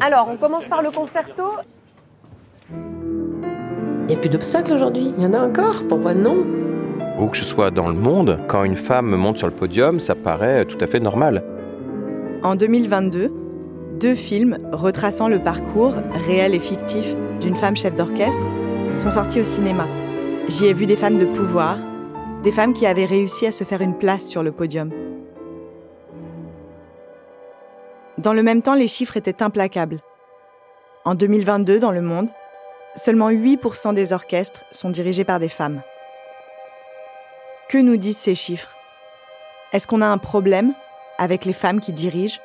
Alors, on commence par le concerto. Il n'y a plus d'obstacles aujourd'hui. Il y en a encore. Pourquoi non Où que je sois dans le monde, quand une femme monte sur le podium, ça paraît tout à fait normal. En 2022, deux films retraçant le parcours réel et fictif d'une femme chef d'orchestre sont sortis au cinéma. J'y ai vu des femmes de pouvoir, des femmes qui avaient réussi à se faire une place sur le podium. Dans le même temps, les chiffres étaient implacables. En 2022, dans le monde, seulement 8% des orchestres sont dirigés par des femmes. Que nous disent ces chiffres? Est-ce qu'on a un problème avec les femmes qui dirigent?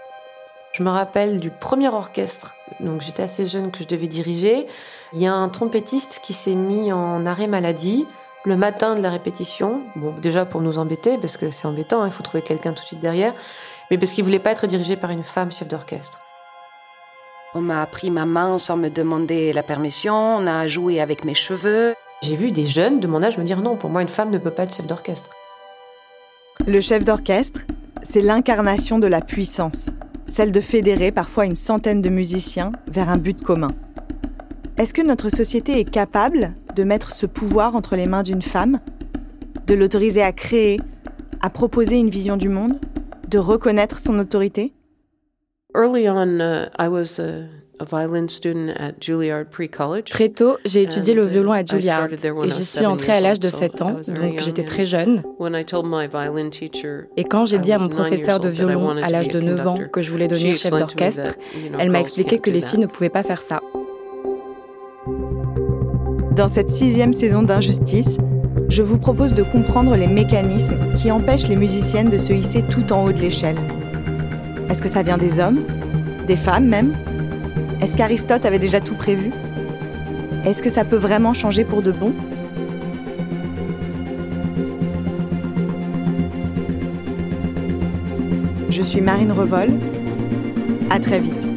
Je me rappelle du premier orchestre, donc j'étais assez jeune que je devais diriger. Il y a un trompettiste qui s'est mis en arrêt maladie le matin de la répétition. Bon, déjà pour nous embêter, parce que c'est embêtant, hein, il faut trouver quelqu'un tout de suite derrière, mais parce qu'il voulait pas être dirigé par une femme chef d'orchestre. On m'a pris ma main sans me demander la permission, on a joué avec mes cheveux. J'ai vu des jeunes de mon âge me dire non, pour moi une femme ne peut pas être chef d'orchestre. Le chef d'orchestre, c'est l'incarnation de la puissance, celle de fédérer parfois une centaine de musiciens vers un but commun. Est-ce que notre société est capable de mettre ce pouvoir entre les mains d'une femme, de l'autoriser à créer, à proposer une vision du monde, de reconnaître son autorité? Très tôt, j'ai étudié le violon à uh, Juilliard et j'y suis entrée à l'âge de 7 ans, donc j'étais très jeune. Et quand j'ai dit à mon professeur de violon à l'âge de 9 ans que je voulais devenir chef d'orchestre, elle m'a expliqué que les filles ne pouvaient pas faire ça. Dans cette sixième saison d'Injustice, je vous propose de comprendre les mécanismes qui empêchent les musiciennes de se hisser tout en haut de l'échelle. Est-ce que ça vient des hommes? Des femmes même? Est-ce qu'Aristote avait déjà tout prévu? Est-ce que ça peut vraiment changer pour de bon? Je suis Marine Revol. À très vite.